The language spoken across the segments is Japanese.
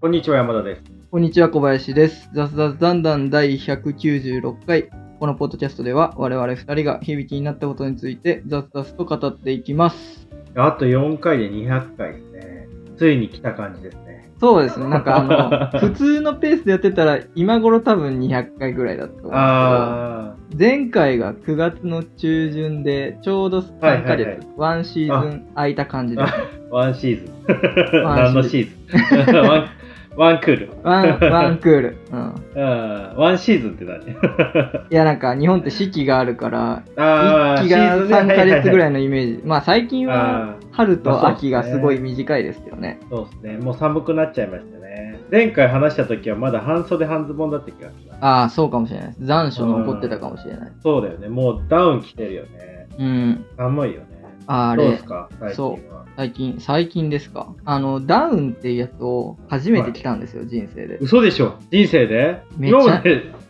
こんにちは、山田です。こんにちは、小林です。雑雑だんだん第196回。このポッドキャストでは、我々二人が響きになったことについて雑々と語っていきます。あと4回で200回ですね。ついに来た感じですね。そうですね、なんかあの、普通のペースでやってたら、今頃多分200回ぐらいだったと思うんあですけど、前回が9月の中旬で、ちょうど3ヶはいはい月、はいワンシーズン空いた感じです。ー、ワンシーズン。ワン 何のシーズン ワンクール。ワン、ワンクール。うん。うんワンシーズンって何？いや、なんか日本って四季があるから、一期が3ヶ月ぐらい。いのイメージ。まあ最近はあ春と秋がすごい短いですけどね。そうですね。もう寒くなっちゃいましたね。前回話した時はまだ半袖半ズボンだった気がする。ああ、そうかもしれない。残暑残ってたかもしれない。そうだよね。もうダウン着てるよね。うん。寒いよね。ああれどうです、か？最近は。最近、最近ですか？あの、ダウンっていうやつを初めて着たんですよ、人生で。嘘でしょ？人生で？めっちゃ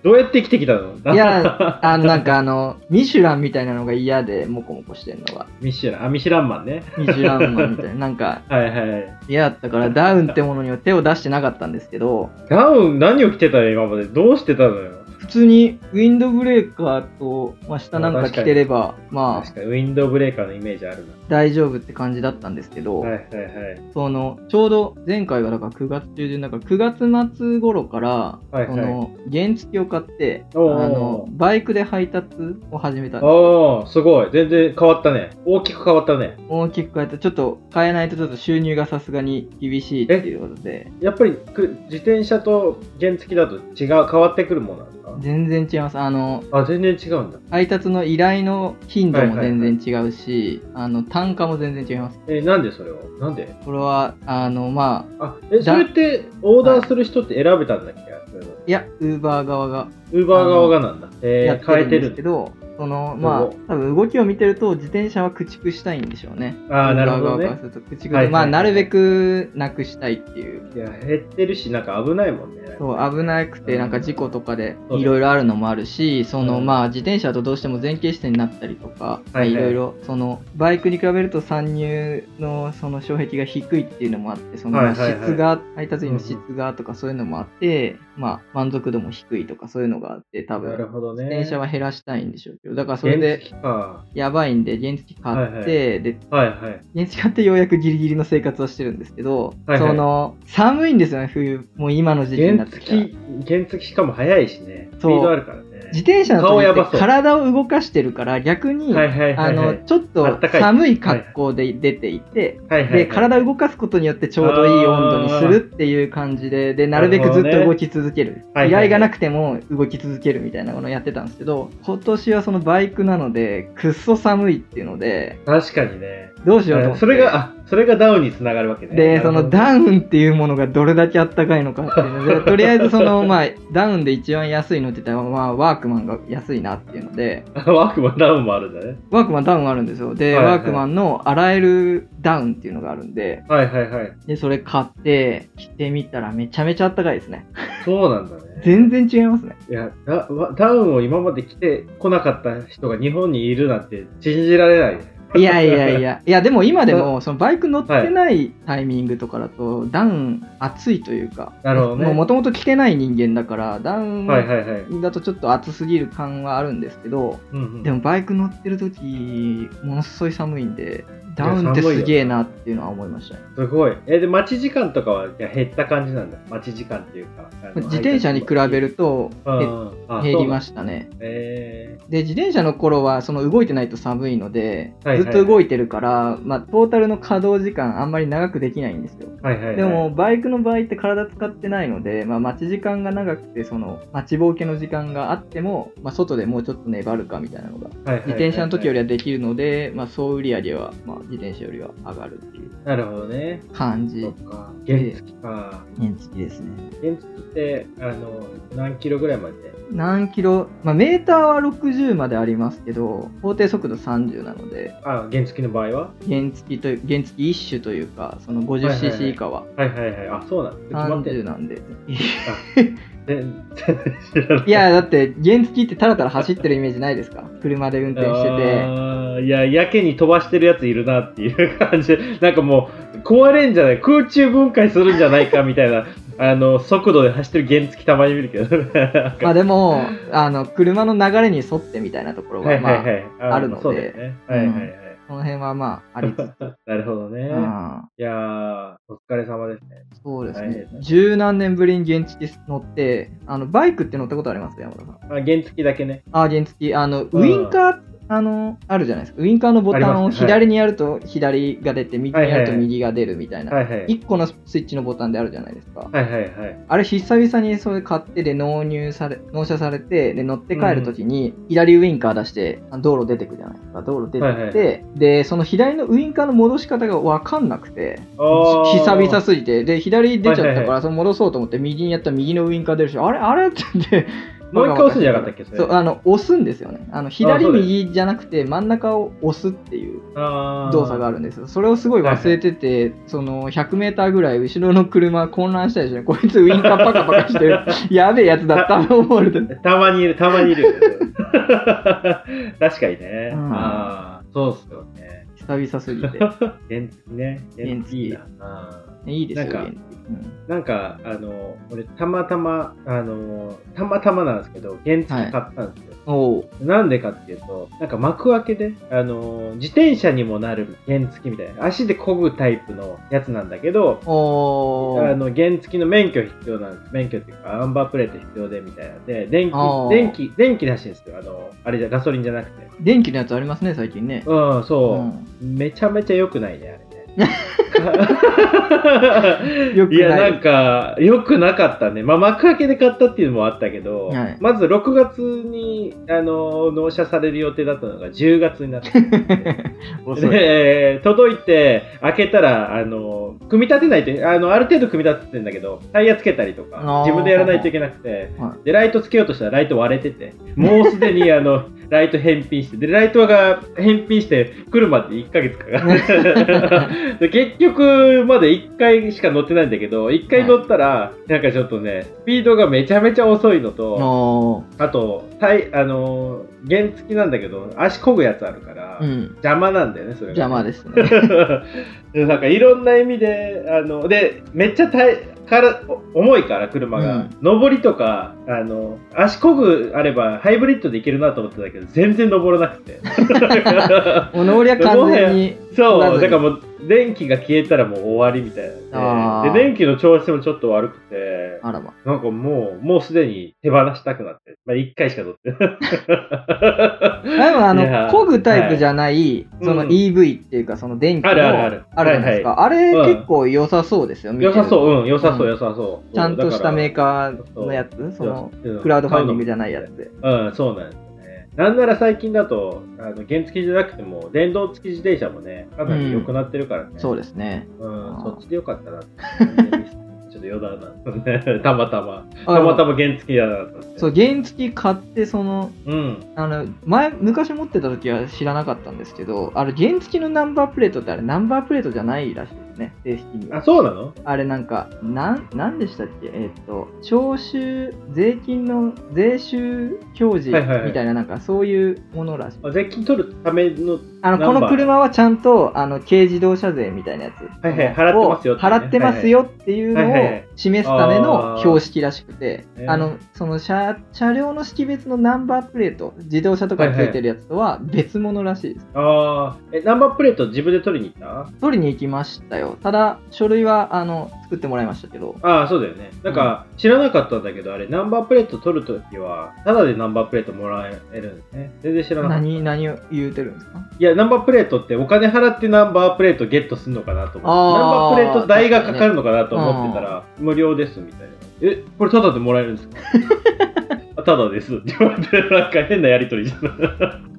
どうやって生きてきたの？いや、あの、なんかあの、ミシュランみたいなのが嫌で、モコモコしてんのが。ミシュラン、あ、ミシュランマンね。ミシュランマンみたいな。なんか はいはい。嫌だったから、ダウンってものには手を出してなかったんですけど、ダウン何を着てたの？今まで。どうしてたのよ？普通にウィンドブレーカーと、まあ、下なんか着てれば、まあ、確かに。ウィンドウブレーカーのイメージある大丈夫って感じだったんですけど、な。はいはいはい。そのちょうど前回がだから9月中旬だから9月末頃から、はいはいその原付を買ってあのバイクで配達を始めたんですああ、すごい。全然変わったね。大きく変わったね。大きく変えてちょっと変えないとちょっと収入がさすがに厳しいっていうことでやっぱりく自転車と原付だと違う、変わってくるものなんですか？全然違いますあのあ、全然違うんだ。配達の依頼の頻度もはいはいはい全然違うし、あの単価も全然違います。え、なんでそれを？なんで？これはあのまああ、え、それってオーダーする人って選べたんだっけ？そうい。いやウーバー側が。ウーバー側がなんだ。えー、変えるんですてるけど、そのまあす多分動きを見てると自転車は駆逐したいんでしょうね。ああ、なるほどね。駆逐ではいはいはいまあなるべくなくしたいっていう。いや、減ってるし、なんか危ないもんね。そう危なくてなんか事故とかでいろいろあるのもあるしそのうん。まあ自転車だとどうしても前傾姿勢になったりとかはいはい。いろいろそのバイクに比べると参入のその障壁が低いっていうのもあってその質が配達員の質がとかそういうのもあってまあ満足度も低いとかそういうのがあって多なる分ほどね。自転車は減らしたいんでしょうけどだからそれで。やばいんで原付買って、ではいはい。原付買ってようやくギリギリの生活をしてるんですけど、その寒いんですよね冬もう今の時期にな原ってきたら付、原付しかも速いしね。スピードあるからね。自転車の時って体を動かしてるから逆に。あのちょっあと寒い格好で出ていて、で体を動かすことによってちょうどいい温度にするっていう感じででなるべくずっと動き続ける、依頼がなくても動き続けるみたいなものをやってたんですけど今年はそのバイクなのでくっそ寒いっていうので確かにね。どうしようと思って。それが、あ、それがダウンにつながるわけね。で、そのウダウンっていうものがどれだけあったかいのかっていうので、とりあえずその、まあ、ダウンで一番安いのって言ったら、まあ、ワークマンが安いなっていうので、ワークマンダウンもあるんだね。ワークマンダウンあるんですよ。で、はいはいワークマンの洗えるダウンっていうのがあるんで、はいはいはい。で、それ買って、着てみたらめちゃめちゃあったかいですね。そうなんだね。全然違いますね。いやダ、わダウンを今まで着てこなかった人が日本にいるなんて信じられない。いやいやいや、いやでも今でも、そのバイク乗ってないタイミングとかだと、ダウン暑いというか、なるほどね。もともと着てない人間だから、ダウン。だとちょっと暑すぎる感はあるんですけど、でもバイク乗ってる時ものすごい寒いんでダウンってすげえなっていうのは思いましたねすごい。え、で、待ち時間とかは減った感じなんだ。待ち時間っていうか。自転車に比べると減りまししたねた。えで自転車の頃はその動いてないと寒いので、ずっと動いてるから、まあ、トータルの稼働時間あんまり長くできないんですよ。でも、バイクの場合って体使ってないので、まあ、待ち時間が長くてその待ちぼうけの時間があっても、まあ、外でもうちょっと粘るかみたいなのが自転車の時よりはできるので、まあ、総売り上げは、まあ、自転車よりは上がるっていうなるほどね。感じそっか。原付か。原付ですね原付って、あの、何キロぐらいまで何キロ、まあ、メーターは60までありますけど法定速度30なので。あ、原付の場合は？原付という原付一種というかそのはいはいはい 50cc 以下は。はいはいはい。あ、そうなんだ。決まって30る。なんでい。いやだって原付ってたらたら走ってるイメージないですか？車で運転してて。いや、やけに飛ばしてるやついるなっていう感じ。で、なんかもう、壊れんじゃない、空中分解するんじゃないかみたいな、あの、速度で走ってる原付たまに見るけど。ま あでも、あの、車の流れに沿ってみたいなところが、まあ。はいはいはい。この辺はまあ、ありつつ。なるほどね。うんいやー、お疲れ様ですね。そうですね。十何年ぶりに原付乗って、あの、バイクって乗ったことあります？山田さん。あ、原付だけね。あ、原付、あの、ウインカー、あの、あるじゃないですか。ウインカーのボタンを左にやると左が出て、右にやると右が出るみたいな。はいはい。一個のスイッチのボタンであるじゃないですか。あれ久々にそれ買ってで納入され、納車されて、で乗って帰るときに、左ウインカー出して、あ道路出てくじゃないですか。道路出てきて、で、その左のウインカーの戻し方がわかんなくて、久々すぎて、で、左出ちゃったから、その戻そうと思って、右にやったら右のウインカー出るし、あれあれ？って言って、もう一回押すんじゃなかったっけそれ？そう、あの、押すんですよね。あの、左右じゃなくて、真ん中を押すっていう動作があるんですよ。それをすごい忘れてて、その、100メーターぐらい後ろの車混乱したでしょね。こいつウインカーパカパカしてる。やべえやつだったと思われて。たまにいる、たまにいる。確かにね。うんああ、そうっすよね。久々すぎて。原付ね。原付いいな。あいいですよ、なんかうんーなんか、あの、俺、たまたま、あの、たまたまなんですけど、原付買ったんですよ。おうなんでかっていうと、なんか幕開けで、あの、自転車にもなる原付みたいな、足で漕ぐタイプのやつなんだけど、あの原付の免許必要なんです。免許っていうか、アンバープレート必要でみたいなので、電気電気、電気らしいんですよ。あの、あれじゃ、ガソリンじゃなくて。電気のやつありますね、最近ね。うん、そう。うんめちゃめちゃ良くないね、あれね。良くないいや、なんか、良くなかったね。まあ、幕開けで買ったっていうのもあったけど、はいまず6月に、あの、納車される予定だったのが10月になって。で、届いて、開けたら、あの、組み立てないと、あの、ある程度組み立ててんだけど、タイヤつけたりとか自分でやらないといけなくて、はで、ライトつけようとしたらライト割れてて、もうすでにあの、ライト返品して、で、ライトが返品して来るまで1ヶ月かかる。で結局まで1回しか乗ってないんだけど、1回乗ったら、なんかちょっとね、スピードがめちゃめちゃ遅いのと、あと、タイあのー原付なんだけど、足こぐやつあるから、うん。邪魔なんだよね、それが。邪魔ですね。でなんかいろんな意味で、あの、で、めっちゃ大からお重いから、車が。上りとか、あの、足こぐあれば、ハイブリッドでいけるなと思ってたけど、全然登らなくて。おのりは完全に。そう、だからもう、電気が消えたらもう終わりみたいなで。で、電気の調子もちょっと悪くて、あらま。なんかもう、もうすでに手放したくなって。まあ、1回しか乗ってない。でもあのいや、漕ぐタイプじゃない、そのうん EV っていうか、その電気のあるあるあるあるじゃないですか。あはいれうん結構良さそうですよ、良さそう、うん、良さそう、うん良さそう。ちゃんとしたメーカカーのやつ、その、ークラウドファンディングじゃないやつで。うん、そうなんですよね。なんなら最近だと、あの原付じゃなくても、電動付き自転車もね、かなり良くなってるからね。そうですね。うん、そっちでよかったなって。ちょっと余談なんですね。たまたま。あたまたま原付だな。そう、原付買って、その、うん。あの、前、昔持ってた時は知らなかったんですけど、あれ、原付のナンバープレートってあれ、ナンバープレートじゃないらしいですね、正式には。あ、そうなの？あれなんか、なん、なんでしたっけ？えーっと、徴収、税金の税収表示はいはいはいみたいな、なんかそういうものらしい。あ税金取るための、あの、この車はちゃんと、あの、軽自動車税みたいなやつ。はいはい払ってますよ払ってますよっていうのを示すための標識らしくてあ、の、その車、車両の識別のナンバープレート、自動車とかについてるやつとは別物らしいです。ああ、え、ナンバープレート自分で取りに行った？取りに行きましたよ。ただ、書類は、あの、作ってもらいましたけど、ああ、そうだよね。なんか、知らなかったんだけど、あれ、ナンバープレート取るときは、ただでナンバープレートもらえるんですね。全然知らなかった。何、何を言うてるんですか？いや、ナンバープレートってお金払ってナンバープレートゲットするのかなと思って。ナンバープレート代がかかるのかなと思ってたら、無料ですみたいな。え、これタダでもらえるんですか？あタダですって言われて、なんか変なやりとりじゃ。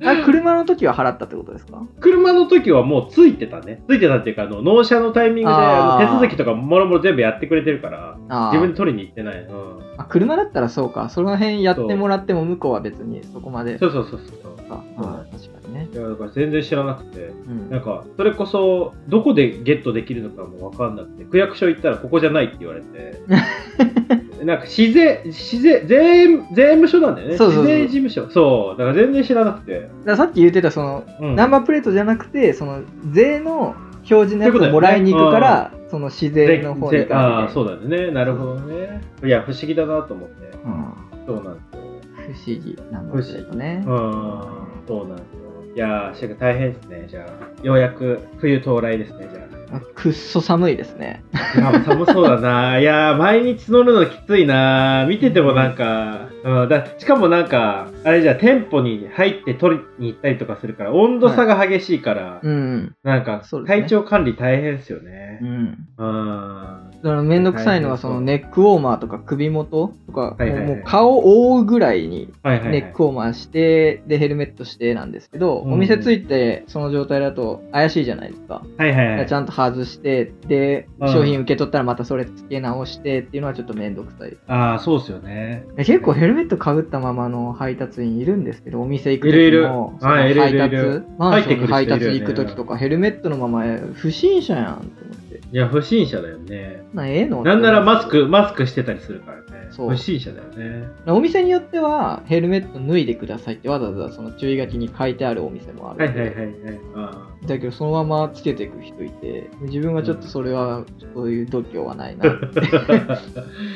あ、車の時は払ったってことですか？車の時はもうついてたね。ついてたっていうか、あの納車のタイミングであの手続きとかもろもろ全部やってくれてるから、自分で取りに行ってない。うん。あ車だったらそうか。その辺やってもらっても向こうは別にそこまで。そうそうそうそう。か。そうあー確かにね。いやだから全然知らなくて、うんなんか、それこそ、どこでゲットできるのかもわかんなくて、区役所行ったらここじゃないって言われて、なんか、市税、市税、税務、税務署なんだよね。そうそうそう市税事務所。そう。だから全然知らなくて。だからさっき言ってたその、うんナンバープレートじゃなくて、その税の表示のやつをもらいに行くから、その自然の方にぜぜああ、う。そうだね。なるほどね。いや、不思議だなと思って。うんそうなんですよ。不思議なんだけどね。うん、そうなんですよ。いやー、しか大変ですね。じゃあ、ようやく冬到来ですね、じゃあ。くっそ寒いですね。寒そうだな。いや、毎日乗るのきついな。見ててもなんか、うん、だしかもなんか、あれじゃ、店舗に入って取りに行ったりとかするから、温度差が激しいから、うん。なんかそう、ですね体調管理大変ですよねう。ん。うん。だからめんどくさいのは、そのネックウォーマーとか首元とか、はいはいはいもう顔を覆うぐらいにはいはい、はい。ネックウォーマーして、で、ヘルメットしてなんですけど、うんお店着いてその状態だと怪しいじゃないですか。はいはいはい。ちゃんと外して、で、うん商品受け取ったらまたそれ付け直してっていうのはちょっとめんどくさい。ああ、そうですよね。え結構ヘルメットかぶったままの配達員いるんですけど、お店行く時も、配達マンションに配達行く時とか、ヘルメットのまま不審者やんって思って。いや、不審者だよね。なええのなんならマスク、マスクしてたりするからね。そう。不審者だよね。お店によってはヘルメット脱いでくださいってわざわざその注意書きに書いてあるお店もあるはいはいはいはい。あだけどそのままつけていく人いて自分はちょっとそれはそういう度胸はないなって。ー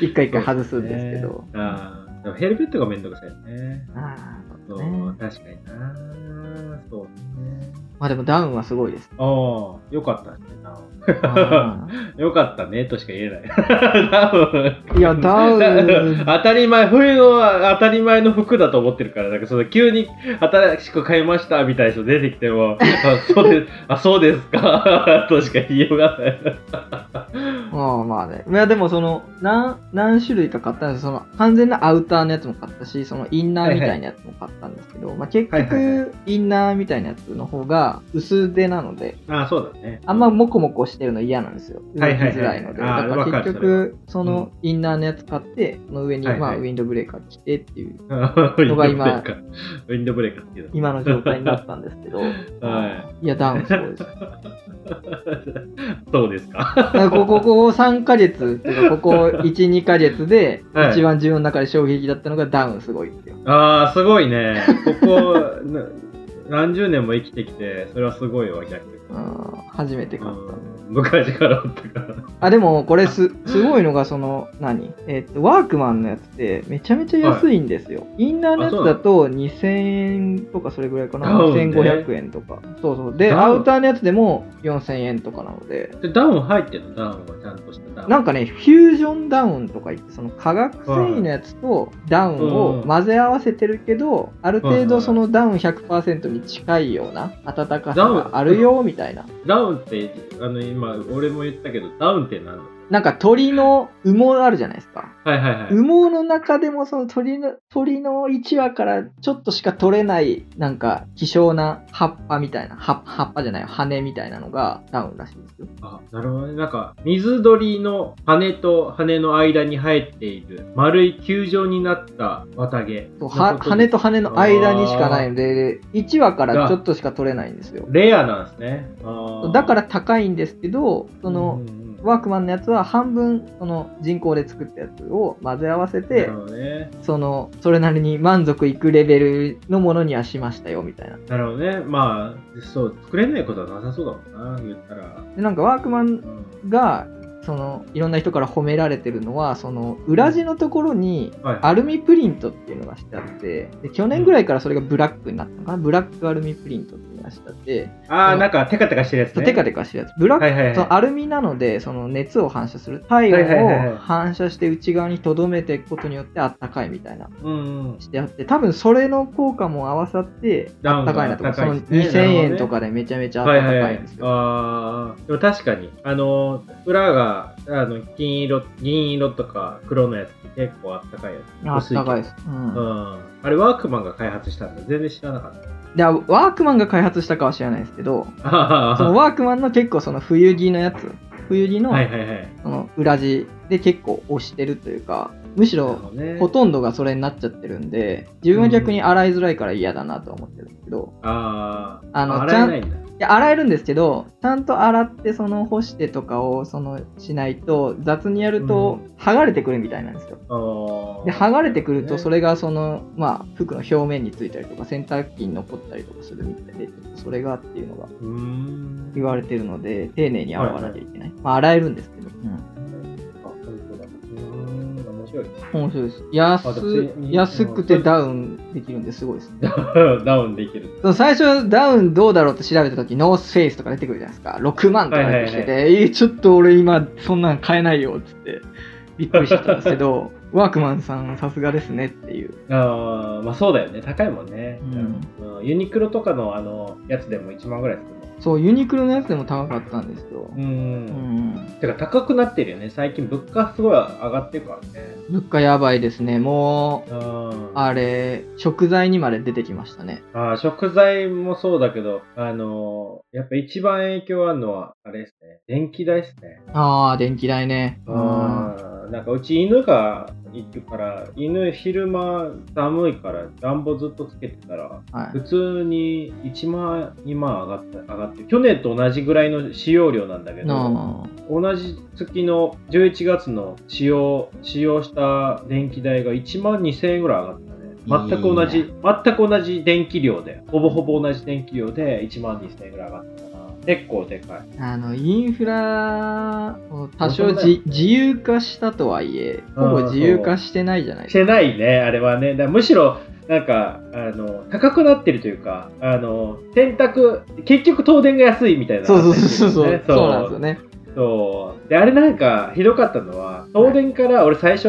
一回一回外すんですけど、ああ、でもヘルメットがめんどくさいよね。ああそ、そううね確かにな。そうね。まあでもダウンはすごいですああ、よかったね。なあ よかったねとしか言えない。ダウン。いやダウン当たり前、冬の当たり前の服だと思ってるから、なんかその急に新しく買いましたみたいな人出てきても、あそうですあそうですか としか言いようがない。ああまあねいやでもその何何種類か買ったんですその完全なアウターのやつも買ったしそのインナーみたいなやつも買ったんですけど、まあ、結はいはいは局インナーみたいなやつの方が薄手なのでああ、そうだね。あんまモコモコしてるの嫌なんですよ。づらいので。だから結局、そのインナーのやつ買って、その上に、まあ、ウィンドブレーカー着てっていう、ウィンドブレー今。ウィンドブレーカーっていうの。今の状態になったんですけど、はいや、ダウンすごいです。そうですか。ここここ3ヶ月っていうか、ここ1、2ヶ月で、はい一番自分の中で衝撃だったのがダウンすごいですよ。ああ、すごいね。ここ、な何十年も生きてきて、それはすごいわ、逆に。うん初めて買った。うん昔からおったから。あ、でも、これす、すごいのが、その、何？えっと、ワークマンのやつって、めちゃめちゃ安いんですよ。インナーのやつだと、2000円とかそれぐらいかな？ダウンね2500円とか。そうそう。で、アウターのやつでも4000円とかなので、で、ダウン入ってるの？ダウンはちゃんとしたダウン。なんかね、フュージョンダウンとか言って、その化学繊維のやつとダウンを混ぜ合わせてるけど、ある程度そのダウン100%に近いような暖かさがあるよ、みたいな。ダウンって、あの、今、俺も言ったけど、ダウンって何だ？なんか鳥の羽毛あるじゃないですか。はいはいはい。羽毛の中でもその鳥の鳥の1羽からちょっとしか取れないなんか希少な葉っぱみたいな葉葉っぱじゃない羽みたいなのがダウンらしいですよ。あ、なるほどね。なんか、水鳥の羽と羽の間に生えている丸い球状になった綿毛。羽と羽の間にしかないので1羽からちょっとしか取れないんですよ。レアなんですね。だから高いんですけどそのうんワークマンのやつは半分その人工で作ったやつを混ぜ合わせなてね。そのそれなりに満足いくレベルのものにはしましたよみたいな。なるほどね。まあ、そう、作れないことはなさそうだもんな、言ったら。でなんかワークマンうんがそのいろんな人から褒められてるのはその裏地のところにはい。アルミプリントっていうのがしてあってで去年ぐらいからそれがブラックになったのかなブラックアルミプリントっていうのがしてあって、ああ、なんかテカテカしてるやつね。テカテカしてるやつブラック、はいはいはいそのアルミなのでその熱を反射する体はいはいはいはい温を反射して内側に留めていくことによってあったかいみたいなうんうん。してあって多分それの効果も合わさってあったかいなとか、そのダウンが高いです2000ね円とかでめちゃめちゃあったかはいはいはいいんです。よ、ああ、でも確かに、あの、裏が、あの、金色、銀色とか黒のやつって結構あったかいやつ。あったかい薄です、うけどうんん。あれ、ワークマンが開発したんだ。全然知らなかった。でワークマンが開発したかは知らないですけどあ そのワークマンの結構その冬着のやつ。冬着の。その裏地で結構押してるというかむしろほとんどがそれになっちゃってるんで自分は逆に洗いづらいから嫌だなとは思ってるんですけどああ、あの洗えない。や、洗えるんですけど、ちゃんと洗って、その、干してとかを、その、しないと、雑にやると、剥がれてくるみたいなんですよ。あーで、剥がれてくると、ねそれが、その、まあ、服の表面についたりとか、洗濯機に残ったりとかするみたいで、それがっていうのが言われてるので、丁寧に洗わなきゃいけない。まあ、洗えるんですけど。うん。面白い。面白いです。あ安安くてダウンできるんですごいですね。ダウンできる。そう最初ダウンどうだろうって調べた時ノースフェイスとか出てくるじゃないですか。6万とか出てきてて、はいえーちょっと俺今そんなん買えないよっつってびっくりしてたんですけど、ワークマンさんさすがですねっていう。ああ、まあそうだよね。高いもんね。うんうんユニクロとかのあのやつでも1万ぐらいする。そう、ユニクロのやつでも高かったんですよ。う。うんん。てか高くなってるよね。最近物価すごい上がってるからね。物価やばいですね。もう、うんあれ、食材にまで出てきましたね。あー食材もそうだけど、あのーやっぱ一番影響あるのは、あれですね。電気代ですね。ああ、電気代ね。うん。なんかうち犬がいるから、犬昼間寒いから暖房ずっとつけてたら、はい普。通に1万、2万上がって、上がって、去年と同じぐらいの使用量なんだけど、な同じ月の11月の使用、使用した電気代が1万2000円ぐらい上がったね。全く同じ、全く同じ電気量で、ほぼほぼ同じ電気量で1万2000円ぐらい上がった結構でかい。ああの、インフラを多少じ自由化したとはいえ、ほぼ自由化してないじゃないですか。してないね、あれはね。むしろ、なんか、あの、高くなってるというか、あの、洗濯、結局東電が安いみたいな、そうそうそうそう、ねそうなんですよね。そう。で、あれなんか、ひどかったのは、東電から俺最初、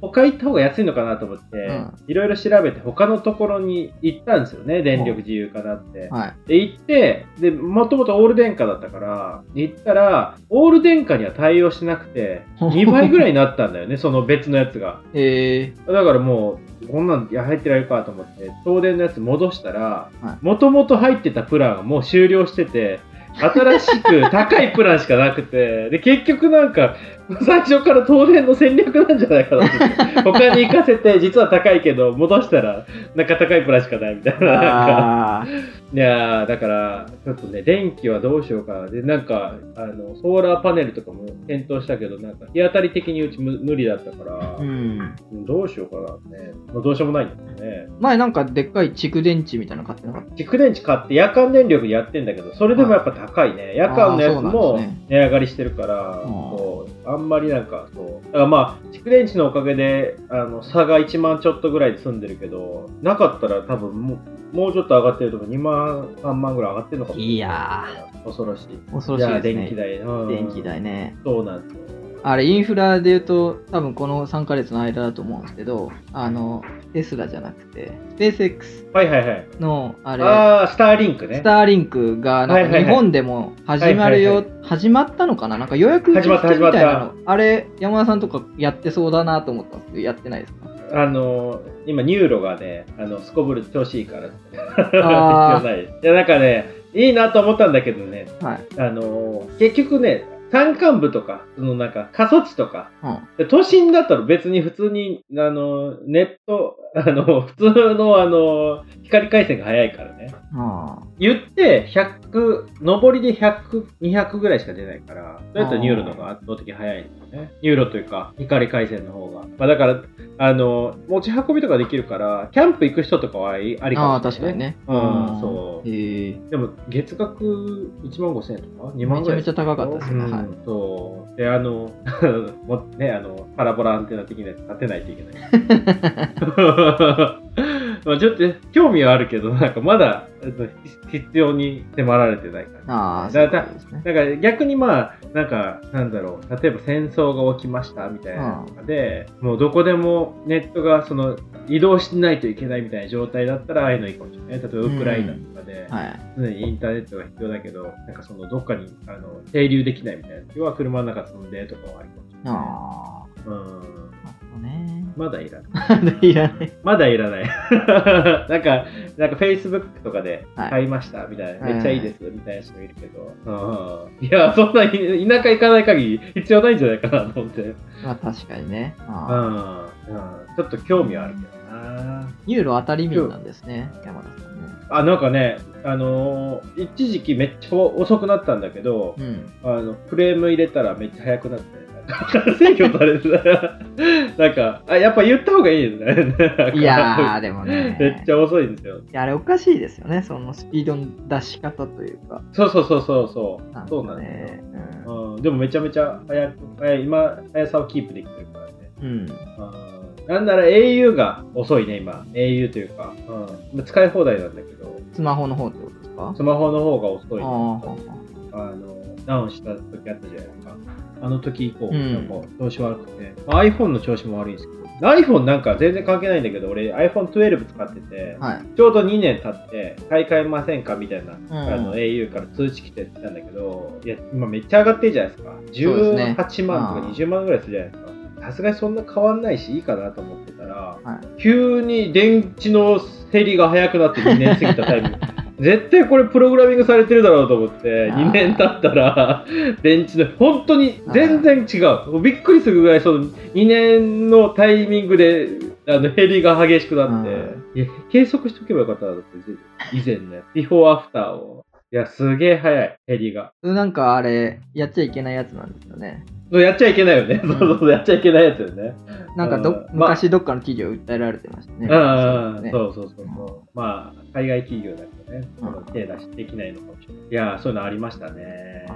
他行った方が安いのかなと思ってうん、いろいろ調べて他のところに行ったんですよね、電力自由化なって。はい。で、行って、で、もともとオール電化だったから、行ったら、オール電化には対応してなくて、2倍ぐらいになったんだよね、その別のやつが。えだからもう、こんなん入ってられるかと思って、東電のやつ戻したらは、もともと入ってたプランがもう終了してて、新しく高いプランしかなくて、で、結局なんか、最初から東電の戦略なんじゃないかなって。他に行かせて、実は高いけど、戻したら、なんか高いプランしかないみたい、な。なんかいやーだから、ちょっとね、電気はどうしようかな。で、なんか、あの、ソーラーパネルとかも検討したけど、なんか、日当たり的にうち無無理だったから、うん。どうしようかなね。まあ、どうしようもないんだけどね。前なんかでっかい蓄電池みたいなの買ってなかっ蓄電池買って夜間電力でやってんだけど、それでもやっぱ高いね。夜間のやつも値上がりしてるから、そうあんまりなんかそう。だからまあ、蓄電池のおかげで、あの、差が1万ちょっとぐらいで済んでるけど、なかったら多分もう、もうちょっと上がってると思う。2万、3万ぐらい上がってるのかもい。いや恐ろしい。ー、恐ろしいやですね。電気代。うん電気代ね。そうなんですよ。あれ、インフラで言うと、多分この3ヶ月の間だと思うんですけど、あの、テスラじゃなくて、スペース X はいはいはい。の、あれ、ああ、スターリンクねス。ターリンクが、なんか日本でも始まるよ始まったのかな？なんか予約受付みたい始まった始まなの。あれ、山田さんとかやってそうだなと思ったんですけど、やってないですか？あの今、 NURO がね、あの、すこぶる調子いいから。あー 必要ない。いや、なんかね、いいなと思ったんだけどね、はい。あのー結局ね、山間部とか、そのなんか過疎地とか、うん。で都心だったら別に普通に、あのーネット、あの、普通のあのー光回線が早いからね。あ言って、100、上りで100、200ぐらいしか出ないから、そうやったら NURO の方が圧倒的に早いんだよね。 NURO というか、光回線の方が。まあだから、あの、持ち運びとかできるから、キャンプ行く人とかはありあああ、かもしれない、確かにね。うんそうへえ。でも、月額1万5千円とか ?2 万ぐらいめちゃめちゃ高かったですよねうんはいそう。で、あの、もね、あの、パラボラアンテナ的なやつ立てないといけない。まあちょっと興味はあるけど、なんかまだえっと必要に迫られてないから。ああ、だからね。だから逆にまあ、なんか、なんだろう、例えば戦争が起きましたみたいなのとかで、もうどこでもネットがその移動しないといけないみたいな状態だったら、ああいうのいいかもしれない。例えばウクライナとかで、はい。常にインターネットが必要だけど、なんかそのどっかにあの停留できないみたいな時は車の中積んでとかはありかもしれない。ああ。うん。なるほどね。まだいらない。いらない。まだいらない。なんか、なんか Facebook とかではい買いましたみたいな、はいめっちゃいいですみたいな人もいるけど、うんいや、そんな田舎行かない限り必要ないんじゃないかなと思って、うんまあ確かにね。うんああちょっと興味はあるけどな。ユーロ当たり民なんですね、山田さんね。あ、なんかね、あのー一時期めっちゃ遅くなったんだけど、うん。あの、フレーム入れたらめっちゃ速くなって、なんか制御されてた。なんか、あ、やっぱ言った方がいいですね。いやー、でもね。めっちゃ遅いんですよ。いやあれおかしいですよね、そのスピードの出し方というか。そうそうそうそうそう。ねそうなんですよ。うん、でもめちゃめちゃ速く、速い今、速さをキープできてるからね。うん。うん。うんなんなら au が遅いね、今。au というか。うん、使い放題なんだけど、スマホの方ってことですか？スマホの方が遅い、ああの、ダウンした時あったじゃないですか。あの時以降、うんなんか調子悪くて、まあ iPhone の調子も悪いんですけど、iPhone なんか全然関係ないんだけど、俺 iPhone12 使ってて、あ。はい。ちょうど2年経って、買い替えませんかみたいな、んあの au から通知来てたんだけど、いや、今めっちゃ上がってるじゃないですか。そうですね18万とか20万ぐらいするじゃないですか。さすがにそんな変わんないし、いいかなと思ってたら、はい急に電池の減りが早くなって2年過ぎたタイミング。絶対これプログラミングされてるだろうと思って、あー2年経ったら、電池の、本当に全然違う。びっくりするぐらい、その2年のタイミングで、あの、減りが激しくなって、計測しとけばよかったなって、以前ね、ビフォーアフターを。いや、すげえ早い、減りが。なんかあれ、やっちゃいけないやつなんですよね。やっちゃいけないよね。うんそうそうそう、やっちゃいけないやつよね。なんかど、うんまあ昔どっかの企業訴えられてましたね。うん、ねそうそうそうそう。まあ、海外企業だとね、うんその手出しできないのかもしれない。いやー、そういうのありましたね。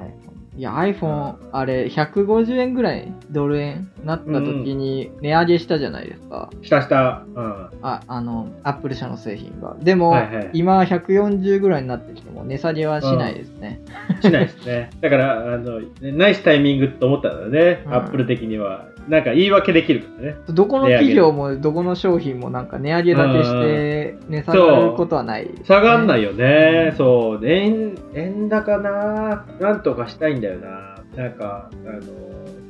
いや、iPhone、あれ、150円ぐらいドル円なった時に値上げしたじゃないですか。したした。うん。あ、あの、アップル社の製品が。でも、はいはい今140ぐらいになってきても値下げはしないですね。しないですね。だから、あの、ねナイスタイミングと思ったんだね、うんアップル的には。なんか言い訳できるからね。どこの企業もどこの商品もなんか値上げだけして値下がることはない、下がんないよ。よね。そう。円、円高ななんとかしたいんだよな。なんか、あの、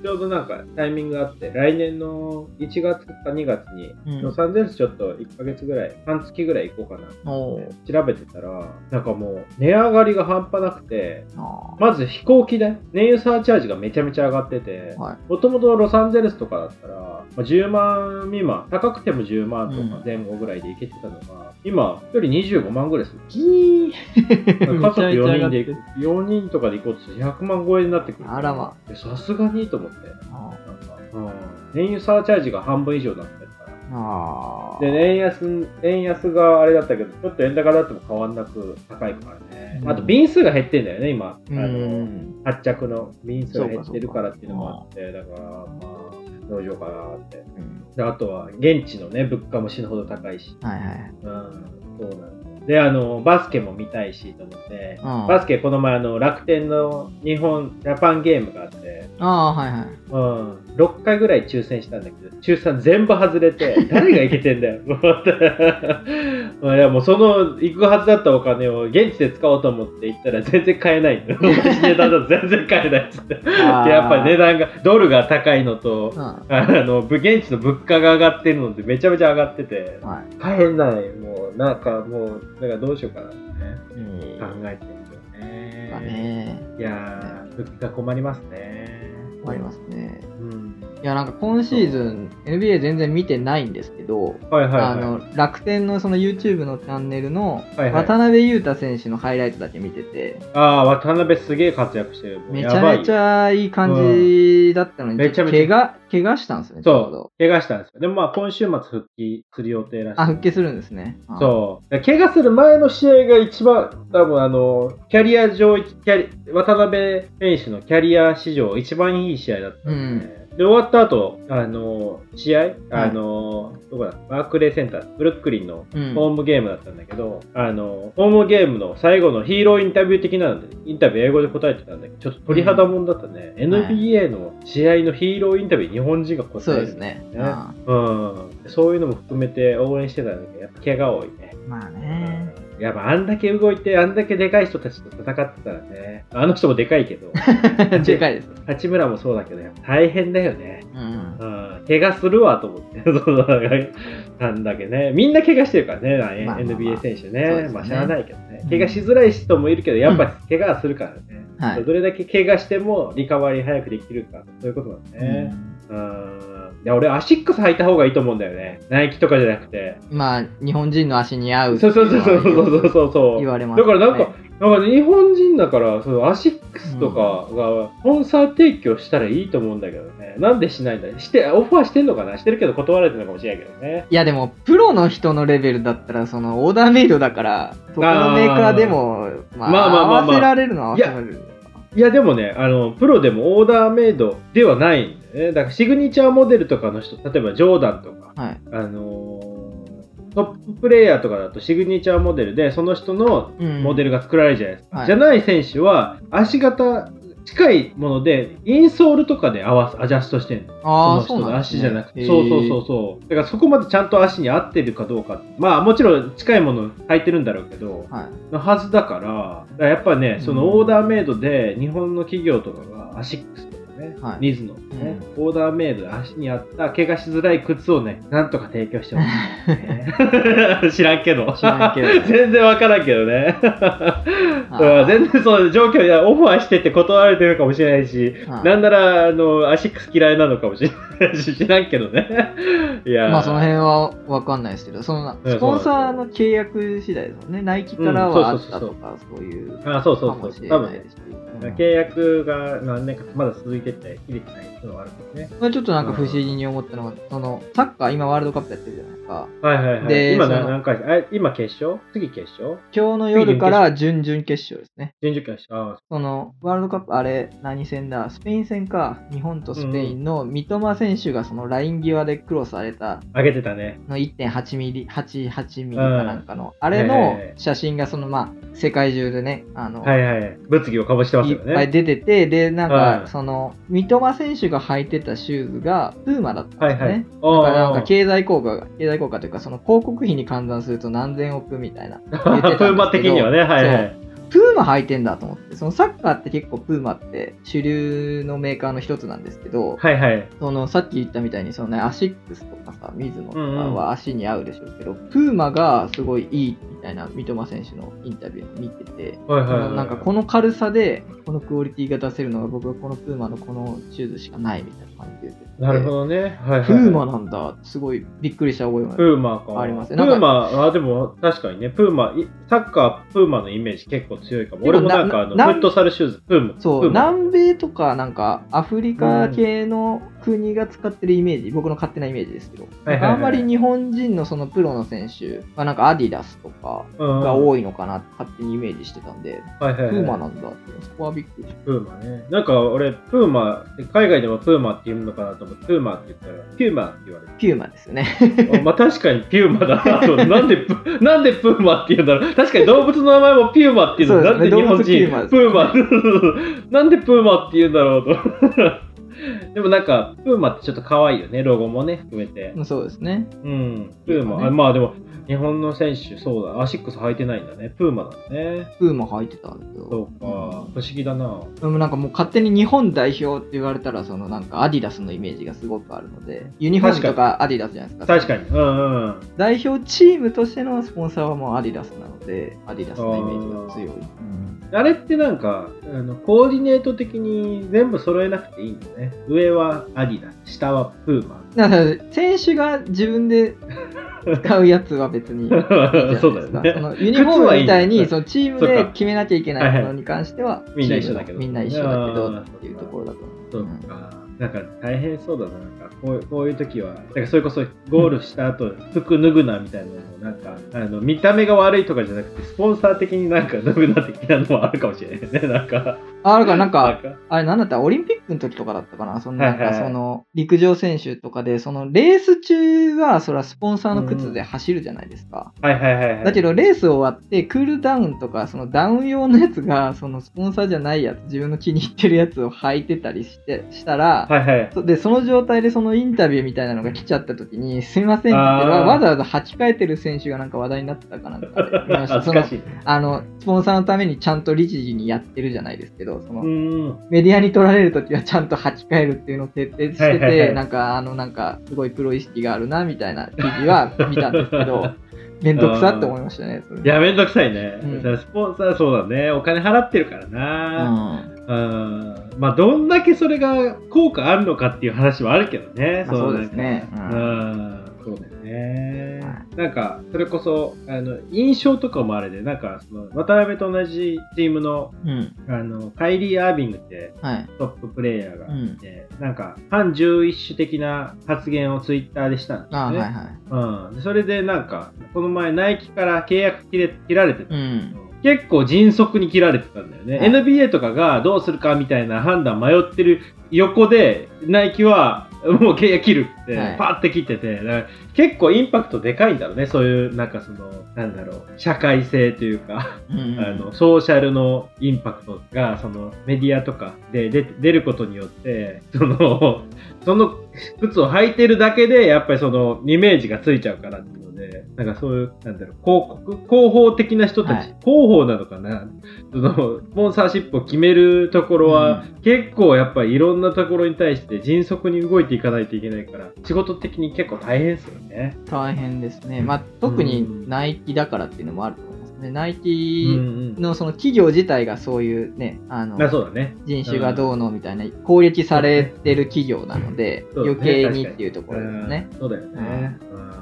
ちょうどなんかタイミングがあって、来年の1月か2月に、うんロサンゼルスちょっと1ヶ月ぐらい、半月ぐらい行こうかな。おー調べてたら、なんかもう値上がりが半端なくて、あまず飛行機代、燃油サーチャージがめちゃめちゃ上がってて。もともとロサンゼルスとかだったら、まあ10万未満、高くても10万とか前後ぐらいで行けてたのが、今、1人25万ぐらいする。ギー家族4人でめちゃめちゃ上がって行く、4人とかで行こうとして100万超えになってくる。あらまでさすがにと思って、あなんか、うん、燃油サーチャージが半分以上になってるから。あー。で、円安、円安があれだったけど、ちょっと円高だっても変わんなく高いからね。うんあと、便数が減ってんだよね、今。あうの、ん。発着の便数が減ってるからっていうのもあって、だから、まあ、どうしようかなって。うんで、あとは、現地のね、物価も死ぬほど高いし。はいはい。うん、そうなんです。で、あの、バスケも見たいしと思って、うんバスケ、この前、あの、楽天の日本、ジャパンゲームがあって、ああ、はいはい。うん、6回ぐらい抽選したんだけど、抽選全部外れて、誰がいけてんだよ。いや、もうその、行くはずだったお金を現地で使おうと思って行ったら全然買えない 値段だと全然買えないっつって。やっぱり値段が、ドルが高いのと、うん。あの、ぶ現地の物価が上がってるのでめちゃめちゃ上がってて、はい。買えない。もう、なんかもう、なんかどうしようかなってね、うん考えてるんだよね。まあね。いやー、物価困りますね。ありますね。うん。いや、なんか今シーズン、NBA 全然見てないんですけど、はいはい、はい。あの、楽天のその YouTube のチャンネルの、はいはい渡辺裕太選手のハイライトだけ見てて、ああ、渡辺すげえ活躍してる。めちゃめちゃいい感じだったのに、めちゃめちゃ怪我、怪我したんですね、そど。う、怪我したんですよ。でもまあ今週末復帰する予定らしい。あ、復帰するんですね。あそう。怪我する前の試合が一番、多分あの、キャリア上、キャリ渡辺選手のキャリア史上一番いい試合だったんですね。で、終わった後、あの、試合、あの、どこだ？バークレーセンター、ブルックリンのうん。ホームゲームだったんだけど、あの、ホームゲームの最後のヒーローインタビュー的なので、インタビュー英語で答えてたんだけど、ちょっと鳥肌もんだったね。NBA の試合のヒーローインタビュー、日本人が答える。そうですね。あうん。そういうのも含めて応援してたんだけど、やっぱ怪我多いね。まあね。やっぱあんだけ動いて、あんだけでかい人たちと戦ってたらね、あの人もでかいけど、でかいです。八村もそうだけど、やっぱ大変だよね。うん。うん、怪我するわと思って、そうなんだけどね、みんな怪我してるからね、まあまあまあ。NBA 選手ね。ね。まあ知らないけどね。う、ん怪我しづらい人もいるけど、やっぱ怪我はするからね、はい。どれだけ怪我してもリカバリー早くできるか、そういうことだね。うんいや、俺アシックス履いた方がいいと思うんだよね。ナイキとかじゃなくて。まあ、日本人の足に合うそいううそうそうそうそうそうそう。言われますだからなんか、なんか日本人だから、そのアシックスとかがスポンサー提供したらいいと思うんだけどね。なんでしないんだして、オファーしてんのかなしてるけど断られてるのかもしれないけどね。いやでも、プロの人のレベルだったら、その、オーダーメイドだから、どこのメーカーでも、まあ、まあまあまあまあ合わせられるのは合わせられる。いやでもね、あの、プロでもオーダーメイドではないよね。だからシグニチャーモデルとかの人、例えばジョーダンとか、はい。あのートッププレイヤーとかだとシグニチャーモデルで、その人のうんモデルが作られるじゃないですか。はいじゃない選手は、足型近いもので、インソールとかで合わせ、アジャストしてるの。ああ、その人の足じゃなくて。へーそうそうそうそう。だからそこまでちゃんと足に合ってるかどうか。まあもちろん近いもの履いてるんだろうけど、はい。のはずだから、だからやっぱね、そのオーダーメイドで日本の企業とかがアシックスね、はい。ニズノとかね、オーダーメイドで足に合った怪我しづらい靴をね、なんとか提供してほしい、ね。知らんけど。知らんけど。全然わからんけどね。ー うん。全然そう状況いやオファーしてて断られてるかもしれないし、はい。なんならあのアシックス嫌いなのかもしれないし知らんけどね。いやー。まあその辺は分かんないですけど、そのうんスポンサーの契約次第ですもんね。ナイキからはあったとか、そういうあそうそうそう。多分契約が何年かまだ続いてて、切れてないっていうのはあるけどね。まあちょっとなんか不思議に思ったのが、そのサッカー今ワールドカップやってるじゃないですか。はいはいはい。で今そのな何回あ今決勝？次決勝？今日の夜から準々決勝ですね。準々決勝あそのワールドカップ、あれ、何戦だ？スペイン戦か、日本とスペインの三笘選手がそのライン際でクロスされた上げてたね。の1.8ミリ、88ミリかなんかの、あれのはい写真がそのまあ、世界中でね、あの、はいはい。物議を醸してますいよっぱいね。出てて、で、なんか、はいその、三笘選手が履いてたシューズが、プーマだったんですね。はいはい。だからなんかあ経済効果が、経済効果というか、その広告費に換算すると何千億みたいな。ー プーマ的にはね、はいはい。プーマ履いてんだと思って、そのサッカーって結構プーマって主流のメーカーの一つなんですけど、はいはい。そのさっき言ったみたいにその、ね、アシックスとかさ、ミズノとかうんうんは足に合うでしょうけど、プーマがすごいいいみたいな三笘選手のインタビュー見てて、はいはいはい。なんかこの軽さでこのクオリティが出せるのが僕はこのプーマのこのシューズしかないみたいな感じでなるほどね。はいはい。プーマなんだすごいびっくりした覚えプもーマか。ありますねプーマ、あ、でも確かにね、プーマ、いサッカー、プーマのイメージ結構強いかも。俺もなんかあの、フットサルシューズ、プーマ。そう南米とかなんかアフリカ系の国が使ってるイメージ、僕の勝手なイメージですけど、はいはいはいあんまり日本人のそのプロの選手はなんかアディダスとかうんが多いのかなって勝手にイメージしてたんで、はいはいはい。プーマなんだってそこはびっくりしプーマね。なんか俺、プーマ、海外でもプーマって言うのかなと思って、プーマって言ったら、ピューマって言われて。たピューマですよねあまあ確かにピューマだなと。なんでプ、なんでプーマって言うんだろう。確かに動物の名前もピューマっていうの。ねなんで日本人、プーマ。なんでプーマって言うんだろうと。でもなんか、プーマってちょっと可愛いよね、ロゴもね、含めて。そうですねうん、プーマ。ねあまあでも、日本の選手、そうだ、アシックス履いてないんだね。プーマだね。プーマ履いてたんですよそうか、不思議だな。でもなんかもう勝手に日本代表って言われたらそのなんかアディダスのイメージがすごくあるのでユニフォームとかアディダスじゃないですか確かに。うんうん。代表チームとしてのスポンサーはもうアディダスなのでアディダスのイメージが強い、あれってなんか、あのコーディネート的に全部揃えなくていいんだね。上はアディダス、下はプーマ。だから選手が自分で使うやつは別に そうだよね。そのユニフォームみたいにそのチームで決めなきゃいけないものに関してはみんな一緒だけど。みんな一緒だけどっていうところだと思う。そうか。なんか大変そうだな。なんかこうこういう時は、なんかそれこそゴールした後、服脱ぐなみたいななんか、あの、見た目が悪いとかじゃなくて、スポンサー的になんか脱ぐな的なのもあるかもしれないね。なんか。あだからなんかかあれなんだったらオリンピックの時とかだったかなそのなんかその陸上選手とかでそのレース中はそれはスポンサーの靴で走るじゃないですか、はいはいはいはい。だけどレース終わってクールダウンとかそのダウン用のやつがそのスポンサーじゃないやつ自分の気に入ってるやつを履いてたりしてしたら、はいはい。そでその状態でそのインタビューみたいなのが来ちゃった時にすいませんって言ってわざわざ履き替えてる選手がなんか話題になってたかなんかで見ました その。あのスポンサーのためにちゃんと律儀にやってるじゃないですけどその。メディアに取られるときはちゃんと履き替えるっていうのを徹底してて、なんか、あの、なんか、すごいプロ意識があるな、みたいな記事は見たんですけど、めんどくさって思いましたね、いや、めんどくさいね。うんスポンサーそうだね。お金払ってるからな。うん。うんまあ、どんだけそれが効果あるのかっていう話はあるけどね。まあそうですねううんね。はなんか、それこそ、あの、印象とかもあれで、なんか、その、渡辺と同じチームの、うん。あの、カイリー・アービングってはい。トッププレイヤーがいて、なんか、反11種的な発言をツイッターでしたんですあよね。はいはい。うん。でそれでなんか、この前、ナイキから契約切れ切られてたうんん。結構迅速に切られてたんだよね。はい NBA とかがどうするかみたいな判断迷ってる横で、ナイキは もう契約切るって、はいパーって切ってて、だから結構インパクトでかいんだろうね。そういう、なんかその、なんだろう、社会性というか、うん あの、ソーシャルのインパクトが、その、メディアとかで出て出ることによって、その、その靴を履いてるだけで、やっぱりその、イメージがついちゃうからってで、なんかそういう、なんだろう、広告広報的な人たち、はい広報なのかな？その、スポンサーシップを決めるところは、結構やっぱりいろんなところに対して迅速に動いていかないといけないから、仕事的に結構大変ですよね。大変ですね。まあ、特にナイキだからっていうのもあると思いますね。ナイうんキうん。のその企業自体がそういうね、あの、あ、そうだね。人種がどうのみたいな攻撃されてる企業なので、ね余計にっていうところですね。うんそうだよね。うん。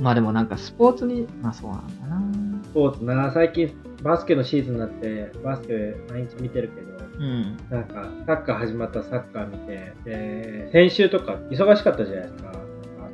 まあでもなんかスポーツに、まあそうなんだな。スポーツな、最近バスケのシーズンになって、バスケ毎日見てるけど、うん。なんかサッカー始まったサッカー見て、で、先週とか忙しかったじゃないですか。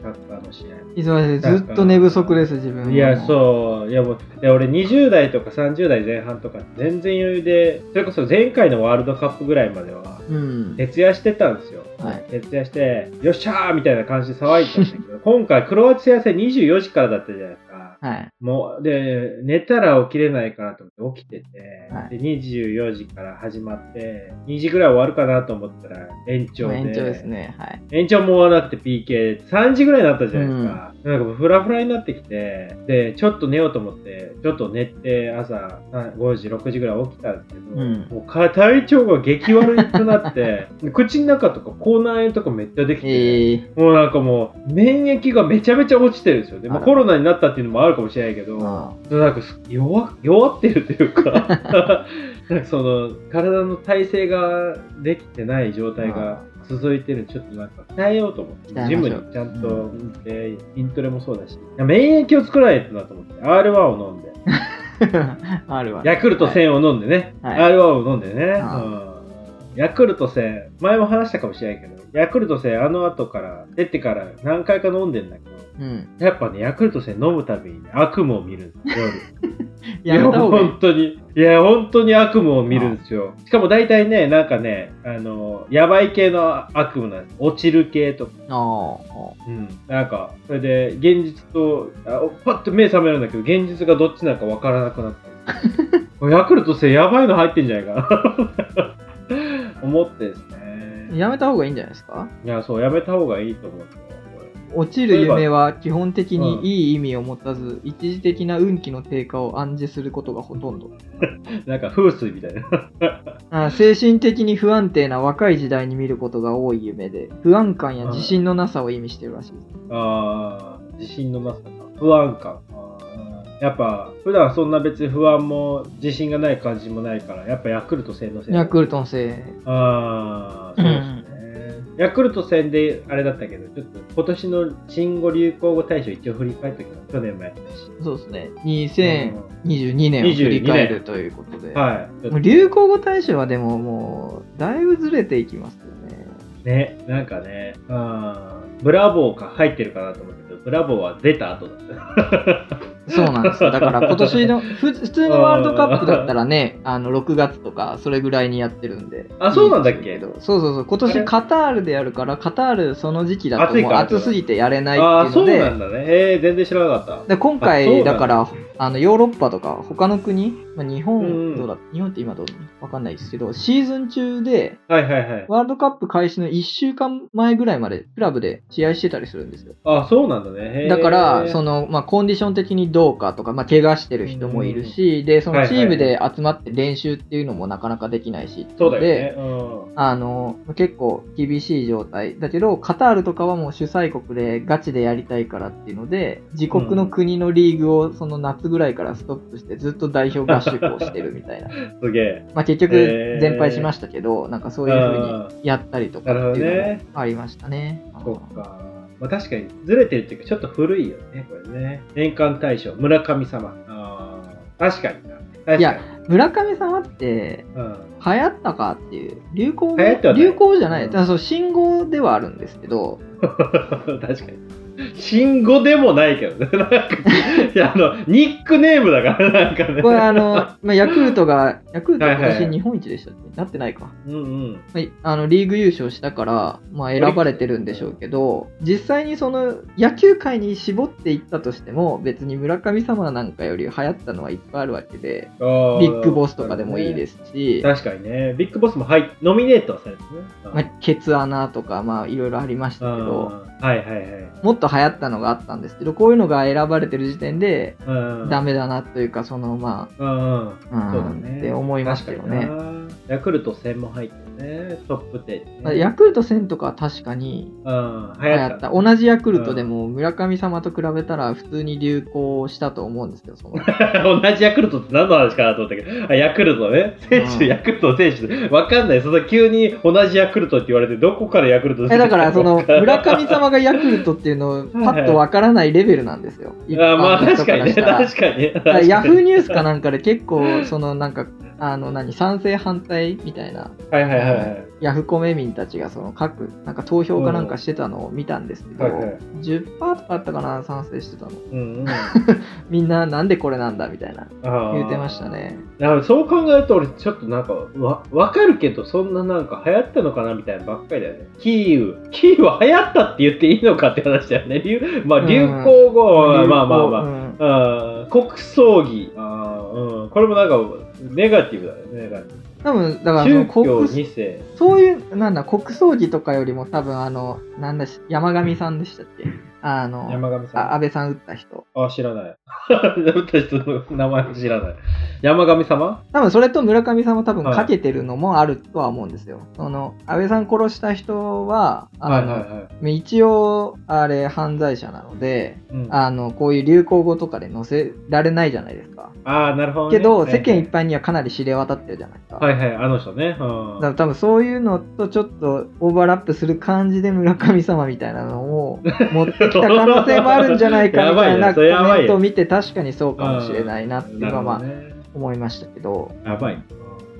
サッカーの試合。忙しいずっと寝不足です、自分は。いや、そう。いや、もう、で俺20代とか30代前半とか全然余裕で、それこそ前回のワールドカップぐらいまでは、う。うん。徹夜してたんですよ。はい徹夜して、よっしゃーみたいな感じで騒いでたんだけど、今回クロアチア戦24時からだったじゃないですか。はい。もう、で、寝たら起きれないかなと思って起きてて、はいで、24時から始まって、2時ぐらい終わるかなと思ったら延長で。延長ですね。はい。延長も終わらなくて PK、3時ぐらいになったじゃないですか。なんかもうフラフラになってきて、で、ちょっと寝ようと思って、ちょっと寝て朝5時、6時ぐらい起きたんですけど、うんもうか体調が激悪くなって、口の中とか口内炎とかめっちゃできて、ええもうなんかもう、免疫がめちゃめちゃ落ちてるんですよ。で、まあ、コロナになったっていうのもあるかもしれないけど、あなんかす弱弱ってるというか、なんかその、体の体勢ができてない状態が続いてるちょっとなんか鍛えようと思って、ジムにちゃんと行って、筋トレもそうだし、免疫を作らないとなと思って、R1 を飲んで、あるわ。ヤクルト1000を飲んでね、はい。R1 を飲んでね、あ。うんヤクルト1000、前も話したかもしれないけど、ヤクルト1000あの後から、出てから何回か飲んでんだけど、うん。やっぱね、ヤクルト1000飲むたびにね、悪夢を見るんですよ、いい。本当に。いや、本当に悪夢を見るんですよ。しかも大体ね、なんかね、あの、やばい系の悪夢なんです。落ちる系とか。あうん。なんか、それで、現実と、あパッと目覚めるんだけど、現実がどっちなのかわからなくなったり。ヤクルト1000やばいの入ってんじゃないかな。思ってですあ。ね。やめた方がいいんじゃないですか？いや、そう、やめた方がいいと思う落ちる夢は基本的にいい意味を持たず、一時的な運気の低下を暗示することがほとんど。なんか風水みたいな。あ精神的に不安定な若い時代に見ることが多い夢で、不安感や自信のなさを意味してるらしいです。ああ、自信のなさか。不安感。やっぱ、普段そんな別に不安も自信がない感じもないから、やっぱヤクルト戦のせい。ヤクルトのせい。ああ、そうですね。ヤクルト戦であれだったけど、ちょっと今年の新語・流行語大賞一応振り返ったけど、去年もやったし。そうですね。2022年を振り返るということで。はい。流行語大賞はでももう、だいぶずれていきますよね。ね、なんかね、あーブラボーか入ってるかなと思ったけど、ブラボーは出た後だった。そうなんですよ。だから今年の、ふ普通のワールドカップだったらね、あの、6月とか、それぐらいにやってるんで。あそうなんだっけ？そうそうそう。今年カタールでやるから、カタールその時期だともう暑すぎてやれないっていので、なんだね。えー、全然知らなかった。で今回、だだから、あの、ヨーロッパとか、他の国、まあ、日うん本、どうだ、日本って今どう？わかんないですけど、シーズン中で、はいはいはい。ワールドカップ開始の1週間前ぐらいまで、クラブで試合してたりするんですよ。あ、そうなんだね。だから、その、まあ、コンディション的にどうかとか、まあ、怪我してる人もいるし、で、そのチームで集まって練習っていうのもなかなかできないし、そうだよでね。うん。あの、結構厳しい状態。だけど、カタールとかはもう主催国でガチでやりたいからっていうので、自国の国のリーグをその夏ぐらいからストップしてずっと代表合宿をしてるみたいな。すげえ。まあ結局全敗しましたけど、なんかそういう風にやったりとかっていうのもありましたね。そっか。まあ確かにずれてるっていうかちょっと古いよね、これね。年間大賞、村上様。ああ、確かにな。確かに。いや、村上様ってうん。流行ったかっていう、流行流行じゃない。うんそう、信号ではあるんですけど、確かに。新語でもないけどね。なんか、いや、あの、ニックネームだから、なんかね。これあの、まあ、ヤクルトが、ヤクルト今はいはいはい年日本一でしたっけ？なってないか。うんうん。まあ、あのリーグ優勝したから、まあ、選ばれてるんでしょうけど、実際にその野球界に絞っていったとしても、別に村神様なんかより流行ったのはいっぱいあるわけで、ビッグボスとかでもいいですし、確かにね。ビッグボスも入っノミネートはされてね。まあ、ケツ穴とか、まあ、いろいろありましたけど、はいはいはい。もっと流行ったのがあったんですけど、こういうのが選ばれてる時点で、うんダメだなというか、その、まうんうん。あ、そうだうん、ね。って思いましたよね。ヤクルト1000も入ってね、トップ10、まあね。ヤクルト1000とかは確かにうん、流流行っ。たた。同じヤクルトでも村神様と比べたら普通に流行したと思うんですけど、その 同じヤクルトって何の話かなと思ったけど、あヤクルトね。選手、うんヤクルトの選手。わかんない。その急に同じヤクルトって言われて、どこからヤクルトえだからその村神様がヤクルトっていうのをパッとわからないレベルなんですよ。一 あまあ確かにね、確かに。ヤフーニュースかなんかで結構そのなんかあの何賛成反対みたいなはいはいはい。ヤフコメ民たちがその各なんか投票かなんかしてたのを見たんですけど、はいはい10%とかあったかな賛成してたのうんうん。みんななんでこれなんだみたいな言ってましたねだからそう考えると俺ちょっとなんかわわかるけどそんななんか流行ったのかなみたいなばっかりだよね。キーウ。キーウは流行ったって言っていいのかって話だよね。流まあうん流行語は、まあまあまあ。うんあー国葬儀あー、うん、これもなんかネガティブだよねネガティブ多分だからその国2世。そういう、なんだ、国葬儀とかよりも多分あの、なんだし、山上さんでしたっけ？あの、山上さん。あ安倍さん撃った人。あ知らない。打った人の名前も知らない山上様？多分それと村上さんも多分はい。かけてるのもあるとは思うんですよ。その、安倍さん殺した人は、あの、はいはいはい、一応、あれ、犯罪者なので、うん、ああの、こういう流行語とかで載せられないじゃないですか。あーなるほど、ね、けど、はい世間一般にはかなり知れ渡ってるじゃない。ですか。はいはいあの人ね、うん、だから多分そういうのとちょっとオーバーラップする感じで村神様みたいなのを 持ってきた可能性もあるんじゃないかみたいなやコメントを見て確かにそうかもしれないなっていうのはまあ 思いましたけど、やばい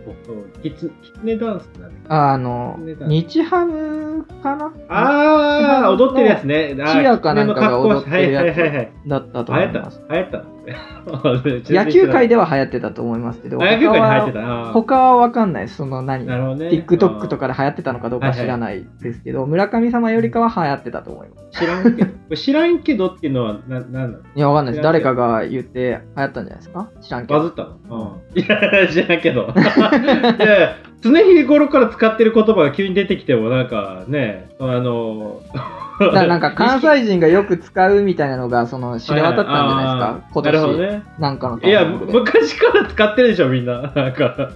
僕キツキツネダンスって何あのね、日ハムかな？ああ踊ってるやつね。チアかなんかが踊ってるやつはいはいはいはい。だったと流行った。流行った 野球界ででは流行ってたと思いますけど、野球界で流行って他はた他は分かんない。その何、なるほどね。TikTok とかで流行ってたのかどうか知らないですけど、村上様よりかは流行ってたと思います。知らんけど。知らんけどっていうのはななんなのいや、わかんないです。誰かが言って流行ったんじゃないですか？知らんけど。バズったの、うん、いや知らんけど。いや常日頃から使ってる言葉が急に出てきてもなんかねあのだなんか関西人がよく使うみたいなのがその知れ渡ったんじゃないですか、今なるほど年ね。なんかのタいや。昔から使ってるでしょみんな。なんか。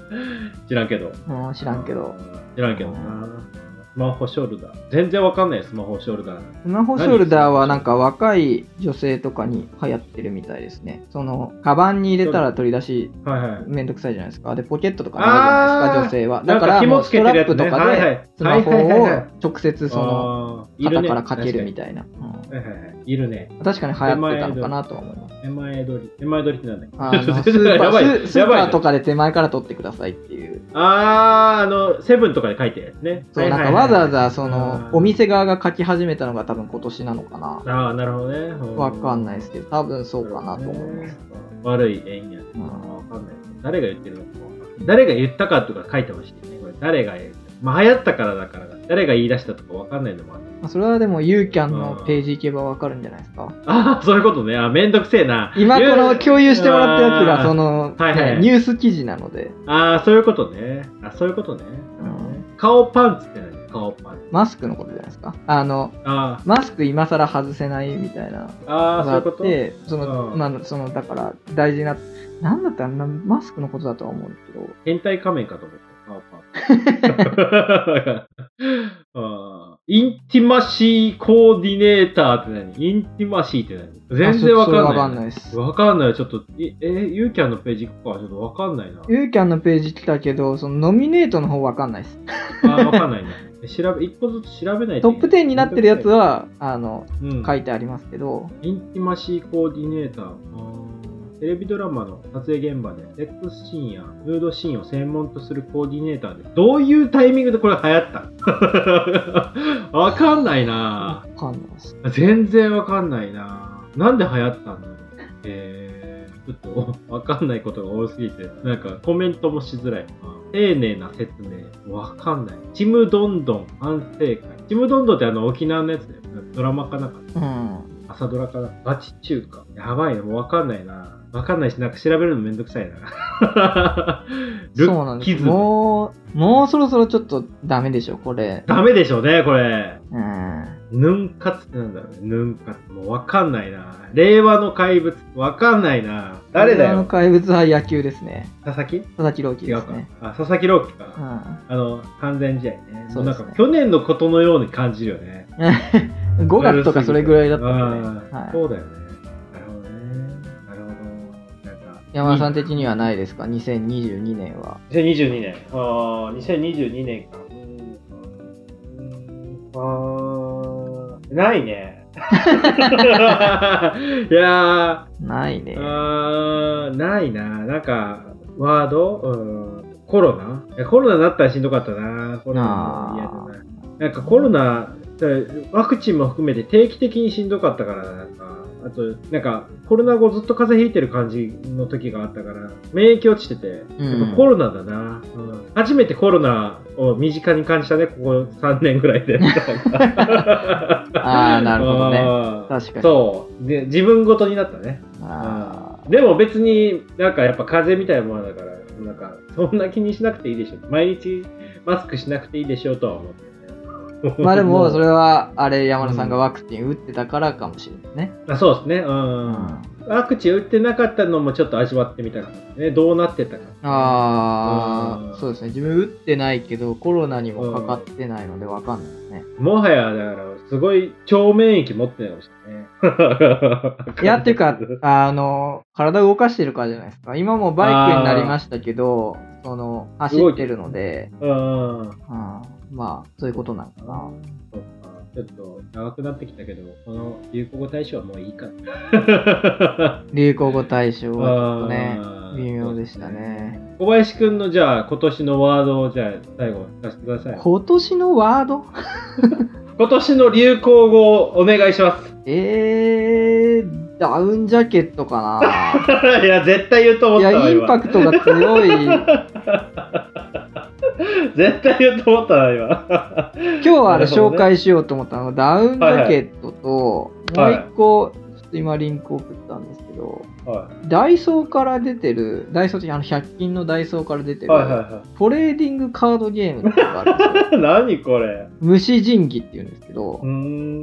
知らんけど。うん知らんけど。知らんけどな。スマホショルダー。全然わかんないスマホショルダー。スマホショルダーはなんか若い女性とかに流行ってるみたいですね。その、カバンに入れたら取り出しはいはい。めんどくさいじゃないですか。で、ポケットとかにあるじゃないですか、女性は。だからもうストラップとかでスマホをはい直接その、肩からかけるみ確たいな。うん。かに。はいはいはい。いるね。確かに流行ってたのかなとは思います。手前取り手前取りってなんだっけ？あの スーパやばいーススーパーとかで手前から取ってくださいっていう。あー、あの、セブンとかで書いてるやつね。そう、なんかわざわざその、お店側が書き始めたのが多分今年なのかな。ああ、なるほどね。わかんいないですけど、多分そうかなと思います。。悪い縁や。うんわかんない。誰が言ってるのか誰が言ったかとか書いてほしいね。これ誰が言ったまあ流行ったからだから、誰が言い出したとかわかんないのもある。まあそれはでも、ユーキャンのページ行けばわかるんじゃないですか。ああ、そういうことね。あめんどくせえな。今この共有してもらったやつが、その、はいはいねニュース記事なので。ああ、そういうことね。あそういうことね。うん顔パンツって何？顔パン。マスクのことじゃないですか。あの、あマスク今更外せないみたいなあ、あそういうこと？て、その、うんまあ、その、だから、大事な、なんだったらな、マスクのことだとは思うんですけど、変態仮面かと思った。顔パン。あーインティマシーコーディネーターって何？インティマシーって何？全然わかんない。わかんないです。わかんない。ちょっと、いえ、ユーキャンのページ行くかちょっとわかんないな。ユーキャンのページ来たけど、そのノミネートの方わかんないです。あーわかんないね。調べ、一個ずつ調べないとトップ10になってるやつ、は、あの、うん、書いてありますけど、インティマシーコーディネーター。テレビドラマの撮影現場でセックスシーンやヌードシーンを専門とするコーディネーターで、どういうタイミングでこれ流行った？の わかんないなわかんないです。全然わかんないななんで流行ったんだろうえー、ちょっと わかんないことが多すぎて、なんかコメントもしづらいな。丁寧な説明。わかんない。ちむどんどん反省会。ちむどんどんってあの沖縄のやつだよ。ドラマかなんか。うん。朝ドラかな？ガチ中華。やばいな、もうわかんないな。わかんないし、なんか調べるのめんどくさいな。ルそうなんです。もう、もうそろそろちょっとダメでしょ、これ。ダメでしょうね、これ。うん。ヌン活ってなんだろうね。ヌン活。もうわかんないな。令和の怪物。わかんないな。誰だあのよ。怪物は野球ですね。佐々木？佐々木朗希ですね。。あ、佐々木朗希か。うん。あの、完全試合ね。そうですねなんか去年のことのように感じるよね。5月とかそれぐらいだったんで、うんはい、そうだよね。なるほどね。なるほど。なんか山田さん的にはないですか ?2022 年は。2022年。ああ、2022年か。あーないね。いやないねー、。あーないな。なんか、ワード、うん、コロナ？コロナになったらしんどかったな。コロナも嫌だな。なんかコロナ、ワクチンも含めて定期的にしんどかったから、なんか、あと、なんか、コロナ後ずっと風邪ひいてる感じの時があったから、免疫落ちてて、うんやっぱコロナだな、うん初めてコロナを身近に感じたね、ここ3年ぐらいで。ああーなるほどねね確かに。そう。で、自分ごとになったね。あでも別になんかやっぱ風邪みたいなものだから、なんかそんな気にしなくていいでしょ。毎日マスクしなくていいでしょうとは思ってまあでも、それは。は、あれ、山田さんがワクチン打ってたからかもしれないね。あそうですね。う。うんワクチン打ってなかったのもちょっと味わってみたかったね。どうなってたか。うんああ、そうですね。自分打ってないけど、コロナにもかかってないのでわかんないですね。もはや、だから、すごい超免疫持ってないかもしれないね。いや、っていうか、あの、体動かしてるからじゃないですか。今もバイクになりましたけど、その、走ってるので、うん。うん、まあ、そういうことなのかな。そうか。ちょっと長くなってきたけど、この流行語大賞はもういいかな。流行語大賞はちょっとね微妙でしたね。小林くんのじゃあ今年のワードをじゃあ最後出してください。今年のワード？今年の流行語をお願いします。えー、ダウンジャケットかいや、絶対言うと思な。いや、ったわ、インパクトが強い。今。絶対言うと思ったわ、今。今日はね紹介しようと思ったのが、ダウンジャケットと、もうはい一個、ちょっと今リンク送ったんですけど、はダイソーから出てる、ダイソーってあの100均のダイソーから出てい、る、はい、はトレーディングカードゲームっていうのがあるんですよ。いはい。何これ虫神器っていうんですけど。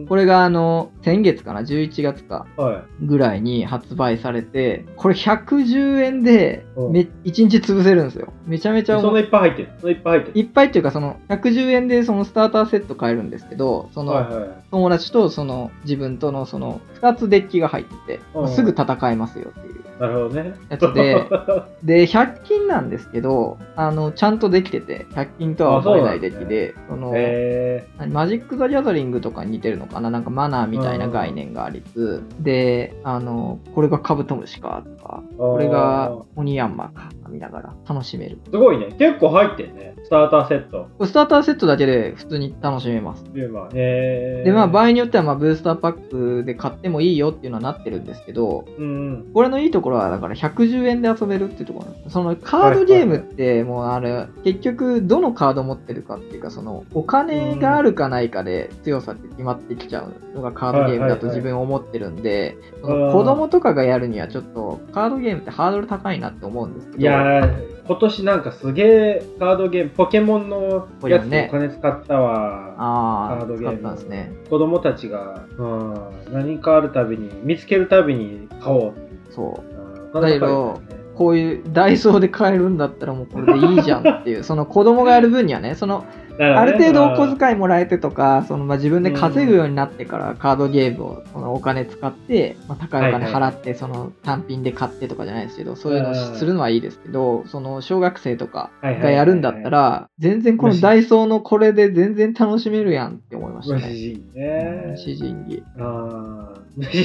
これがあの、先月かな、11月か、はぐらいに発売されて、これ110円でうんめ1日潰せるんですよ。めちゃめちゃい。そんいいっぱい入ってる。そんないっぱい入ってる。いっぱいっていうか、その110円でそのスターターセット買えるんですけど、その、はいはい。友達とその自分とのその2つデッキが入ってて、うんすぐ戦えますよっていうなるほどね。やつで、で、100均なんですけど、あの、ちゃんとできてて、100均とは思えないデッキで、その、え何マジック・ザ・ギャザリングとかに似てるのかな？なんかマナーみたいな概念がありつつ、で、あの、これがカブトムシかとか、ー、これがあオニヤンマか見ながら楽しめる。ーすごいね。結構入ってるね。スターターセット。スターターセットだけで普通に楽しめます。で、まあ、えー、で、まあ場合によってはまあブースターパックで買ってもいいよっていうのはなってるんですけど、うんうん。これのいいところころは、だから110円で遊べるっていうところなんですそのカードゲームって、もうあれ、結局、どのカード持ってるかっていうか、その、お金があるかないかで強さって決まってきちゃうのがカードゲームだと自分思ってるんで、その子供とかがやるにはちょっと、カードゲームってハードル高いなって思うんですけど、いやー、今年なんかすげえカードゲーム、ポケモンのやつでお金使ったわ。カードゲーム使ったんですね。子供たちが、うん、何かあるたびに、見つけるたびに買おう。そう。うんだけど、こういうダイソーで買えるんだったらもうこれでいいじゃんっていう、その子供がやる分にはね、そのある程度お小遣いもらえてとか、そのまあ自分で稼ぐようになってからカードゲームをそのお金使って、まあ、高いお金払ってその単品で買ってとかじゃないですけど、そういうのをするのはいいですけど、その小学生とかがやるんだったら、全然このダイソーのこれで全然楽しめるやんって思いましたね。虫ね。詩人儀。ああ、虫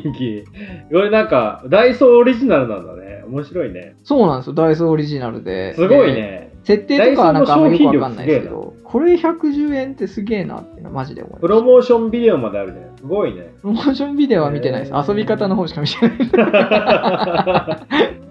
人気。これなんか、ダイソーオリジナルなんだね。面白いね。そうなんですよ、ダイソーオリジナルで。すごいでね。設定とかはなんかあんまよくわかんないですけど、これ110円ってすげえなってマジで思いました。プロモーションビデオまであるね。すごいね。プロモーションビデオは見てないです。遊び方の方しか見てない。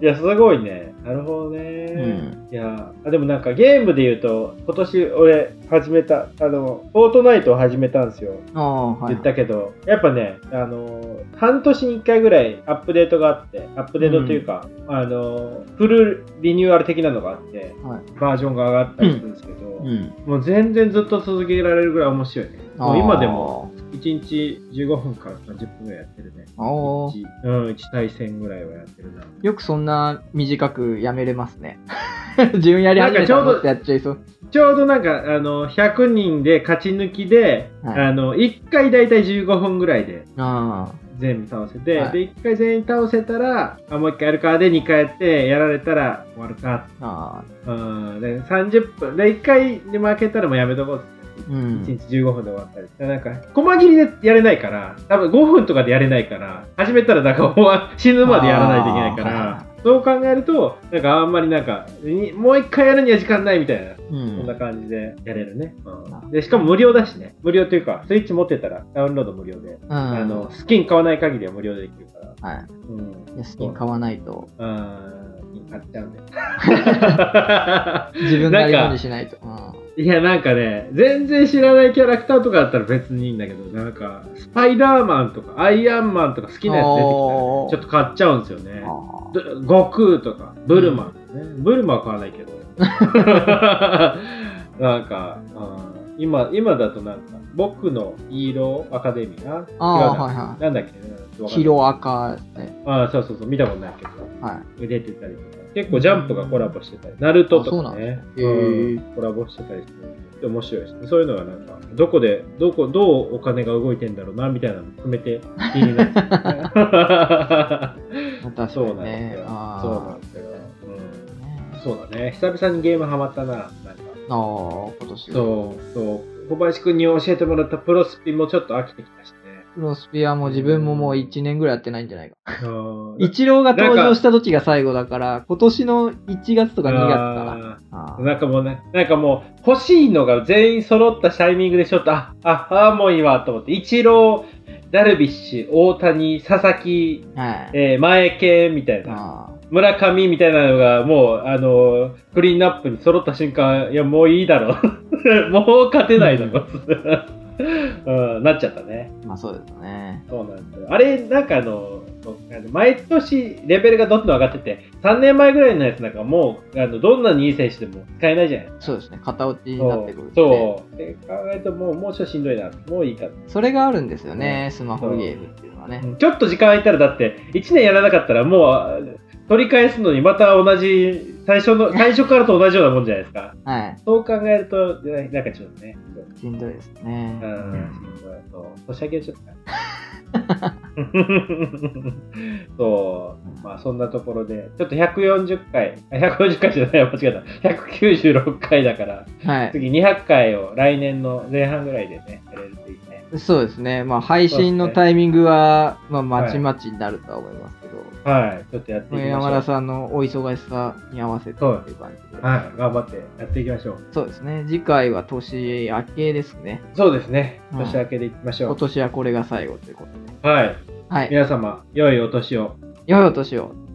いや、すごいね。なるほどね。いやあでもなんかゲームで言うと、今年俺始めた、あの、フォートナイトを始めたんですよ。はい。言ったけど、やっぱね、あの、半年に1回ぐらいアップデートがあって、アップデートというか、あの、フルリニューアル的なのがあって、はいバージョンが上がったりするんですけど、うん。もう全然ずっと続けられるぐらい面白いね。もう今でもあ1日15分から30分ぐらいやってるね。ー。あー一うん、1対戦ぐらいはやってるな。よくそんな短くやめれますね。自分やり始めたらもっとやっちゃいそう。ちょうどなんか、あの、100人で勝ち抜きで、はいあの、1回だいたい15分ぐらいであ全部倒せて、はいで、1回全員倒せたら、あもう1回やるかで2回やって、やられたら終わるか。あ。うん、で、30分、で、1回で負けたらもうやめとこうっ。うん。1日15分で終わったり。でなんか、細切りでやれないから、多分5分とかでやれないから、始めたらなんか終わ死ぬまでやらないといけないから、そう考えると、なんかあんまりなんか、にもう一回やるには時間ないみたいな。う。そんなん感じでやれるね、なうんで。しかも無料だしね。無料というか、スイッチ持ってたらダウンロード無料で。うん。あの、スキン買わない限りは無料でできるから。はい。うん。スキン買わないと、うん。買っちゃう。自分なりのにしないと。うんいや、なんかね、全然知らないキャラクターとかだったら別にいいんだけど、なんか、スパイダーマンとか、アイアンマンとか好きなやつ出てきたらちょっと買っちゃうんですよね。悟空とか、ブルマン、ねブルマンは買わないけど。なんか、うん今、今だとなんか、僕のヒーローアカデミーな？あーはいはいなんだっけ？ヒロアカ。ああ、そうそうそう、見たことないけど。はい。出てたりとか。結構ジャンプがコラボしてたり、ナルトとかね、コラボしてたりして、面白いです。そういうのはなんか、どこで、どこ、どうお金が動いてんだろうな、みたいなの含めて気になそうなんですにねよ。。あーそうなんですよ。うん。そうだね。久々にゲームハマったな。なんか。あー今年。そう、そう。小林くんに教えてもらったプロスピもちょっと飽きてきたしね。プロスピアも自分ももう1年ぐらいやってないんじゃないか。うんイチロー が登場した時が最後だから、今年の1月とか2月かな。なんかもうね、なんかもう欲しいのが全員揃ったタイミングでちょっと、あ、あ、あもういいわと思って、イチロー、ダルビッシュ、大谷、佐々木、はい。えー前系みたいな、あ村上みたいなのがもう、あの、クリーンナップに揃った瞬間、いや、もういいだろう。もう勝てないだろう。うん、なっちゃったね。ーまあそうですね。そうなんですよ。あれ、なんかあの、毎年レベルがどんどん上がってて、3年前ぐらいのやつなんかもう、あのどんなにいい選手でも使えないじゃないそうですね。型落ちになってくるんで。そう。で考えるともう、もうちょっとしんどいな。もういいか。それがあるんですよね、スマホゲームっていうのはね。ちょっと時間空いたらだって、1年やらなかったらもうあ、取り返すのにまた同じ、最初の、最初からと同じようなもんじゃないですか。はい。そう考えると、ねなんかちょっとね。しんどいですね。うん、しんどい。そう。年明けちょっと。そう。まあそんなところで、ちょっと140回、あ140回じゃない、間違えた。196回だから、はい。次200回を来年の前半ぐらいでね、やれるといいね。そうですね。まあ配信のタイミングは、まあまちまちになるとは思いますけど、はい。ちょっとやっていきましょう。山田さんのお忙しさに合わせてっていう感じで。はい。頑張ってやっていきましょう。そうですね。次回は年明けですね。そうですね。はい年明けでいきましょう。今年はこれが最後ということで。はい。はい。皆様、良いお年を。良いお年を。